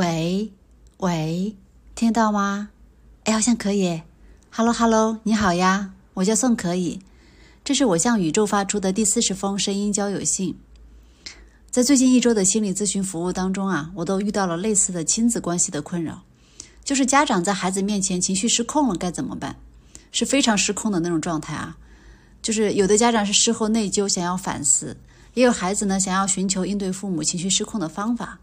喂喂，听得到吗？哎，好像可以。Hello Hello，你好呀，我叫宋可以。这是我向宇宙发出的第四十封声音交友信。在最近一周的心理咨询服务当中啊，我都遇到了类似的亲子关系的困扰，就是家长在孩子面前情绪失控了，该怎么办？是非常失控的那种状态啊。就是有的家长是事后内疚，想要反思；也有孩子呢，想要寻求应对父母情绪失控的方法。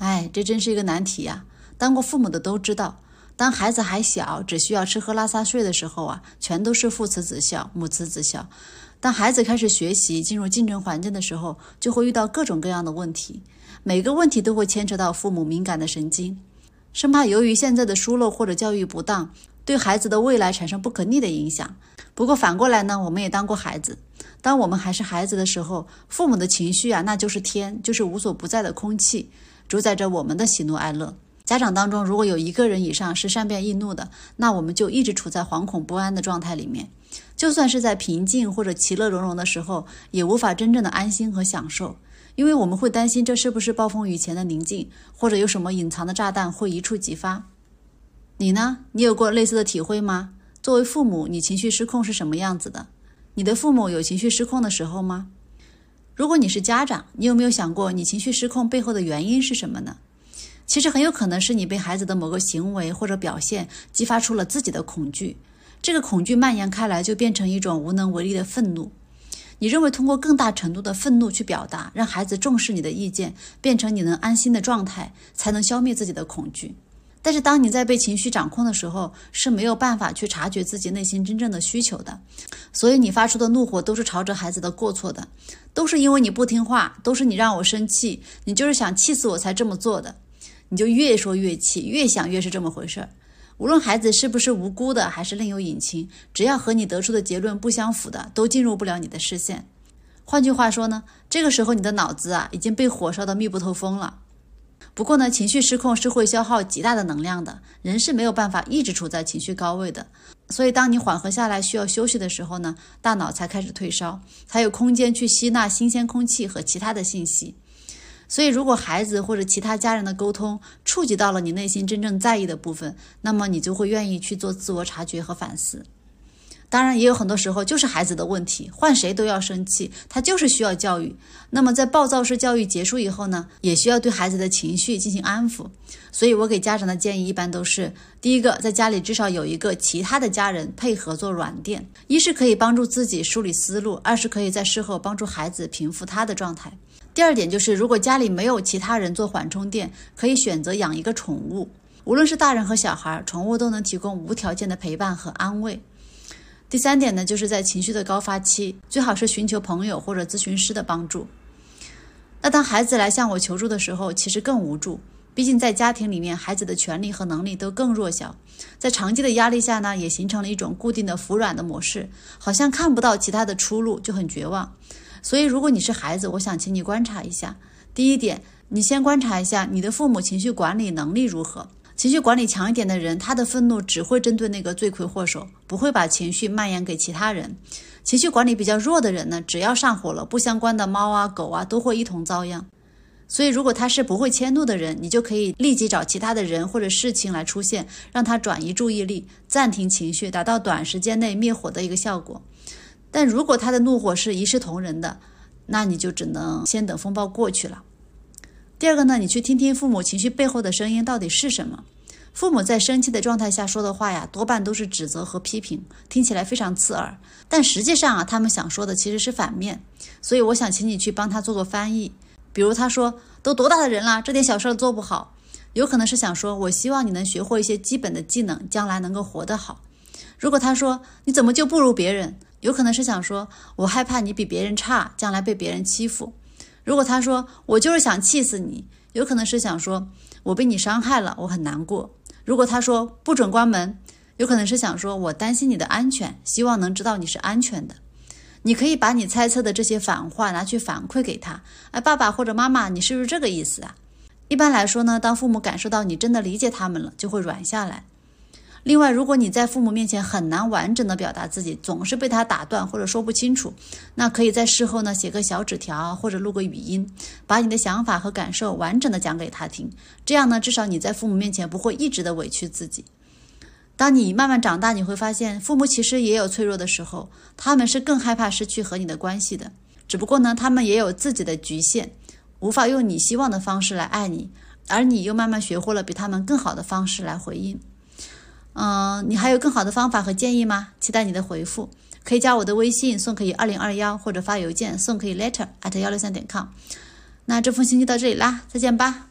哎，这真是一个难题呀！当过父母的都知道，当孩子还小，只需要吃喝拉撒睡的时候啊，全都是父慈子孝、母慈子孝。当孩子开始学习、进入竞争环境的时候，就会遇到各种各样的问题，每个问题都会牵扯到父母敏感的神经，生怕由于现在的疏漏或者教育不当，对孩子的未来产生不可逆的影响。不过反过来呢，我们也当过孩子，当我们还是孩子的时候，父母的情绪啊，那就是天，就是无所不在的空气。主宰着我们的喜怒哀乐。家长当中，如果有一个人以上是善变易怒的，那我们就一直处在惶恐不安的状态里面。就算是在平静或者其乐融融的时候，也无法真正的安心和享受，因为我们会担心这是不是暴风雨前的宁静，或者有什么隐藏的炸弹会一触即发。你呢？你有过类似的体会吗？作为父母，你情绪失控是什么样子的？你的父母有情绪失控的时候吗？如果你是家长，你有没有想过你情绪失控背后的原因是什么呢？其实很有可能是你被孩子的某个行为或者表现激发出了自己的恐惧，这个恐惧蔓延开来，就变成一种无能为力的愤怒。你认为通过更大程度的愤怒去表达，让孩子重视你的意见，变成你能安心的状态，才能消灭自己的恐惧。但是，当你在被情绪掌控的时候，是没有办法去察觉自己内心真正的需求的。所以，你发出的怒火都是朝着孩子的过错的，都是因为你不听话，都是你让我生气，你就是想气死我才这么做的。你就越说越气，越想越是这么回事儿。无论孩子是不是无辜的，还是另有隐情，只要和你得出的结论不相符的，都进入不了你的视线。换句话说呢，这个时候你的脑子啊已经被火烧得密不透风了。不过呢，情绪失控是会消耗极大的能量的，人是没有办法一直处在情绪高位的。所以，当你缓和下来需要休息的时候呢，大脑才开始退烧，才有空间去吸纳新鲜空气和其他的信息。所以，如果孩子或者其他家人的沟通触及到了你内心真正在意的部分，那么你就会愿意去做自我察觉和反思。当然，也有很多时候就是孩子的问题，换谁都要生气，他就是需要教育。那么在暴躁式教育结束以后呢，也需要对孩子的情绪进行安抚。所以我给家长的建议一般都是：第一个，在家里至少有一个其他的家人配合做软垫，一是可以帮助自己梳理思路，二是可以在事后帮助孩子平复他的状态。第二点就是，如果家里没有其他人做缓冲垫，可以选择养一个宠物，无论是大人和小孩，宠物都能提供无条件的陪伴和安慰。第三点呢，就是在情绪的高发期，最好是寻求朋友或者咨询师的帮助。那当孩子来向我求助的时候，其实更无助，毕竟在家庭里面，孩子的权利和能力都更弱小，在长期的压力下呢，也形成了一种固定的服软的模式，好像看不到其他的出路，就很绝望。所以，如果你是孩子，我想请你观察一下。第一点，你先观察一下你的父母情绪管理能力如何。情绪管理强一点的人，他的愤怒只会针对那个罪魁祸首，不会把情绪蔓延给其他人。情绪管理比较弱的人呢，只要上火了，不相关的猫啊、狗啊都会一同遭殃。所以，如果他是不会迁怒的人，你就可以立即找其他的人或者事情来出现，让他转移注意力，暂停情绪，达到短时间内灭火的一个效果。但如果他的怒火是一视同仁的，那你就只能先等风暴过去了。第二个呢，你去听听父母情绪背后的声音到底是什么。父母在生气的状态下说的话呀，多半都是指责和批评，听起来非常刺耳。但实际上啊，他们想说的其实是反面。所以我想请你去帮他做个翻译。比如他说：“都多大的人了，这点小事做不好。”有可能是想说：“我希望你能学会一些基本的技能，将来能够活得好。”如果他说：“你怎么就不如别人？”有可能是想说：“我害怕你比别人差，将来被别人欺负。”如果他说我就是想气死你，有可能是想说我被你伤害了，我很难过。如果他说不准关门，有可能是想说我担心你的安全，希望能知道你是安全的。你可以把你猜测的这些反话拿去反馈给他，哎，爸爸或者妈妈，你是不是这个意思啊？一般来说呢，当父母感受到你真的理解他们了，就会软下来。另外，如果你在父母面前很难完整的表达自己，总是被他打断或者说不清楚，那可以在事后呢写个小纸条或者录个语音，把你的想法和感受完整的讲给他听。这样呢，至少你在父母面前不会一直的委屈自己。当你慢慢长大，你会发现父母其实也有脆弱的时候，他们是更害怕失去和你的关系的。只不过呢，他们也有自己的局限，无法用你希望的方式来爱你，而你又慢慢学会了比他们更好的方式来回应。嗯，你还有更好的方法和建议吗？期待你的回复，可以加我的微信宋可以二零二幺，或者发邮件宋可以 letter at 幺六三点 com。那这封信就到这里啦，再见吧。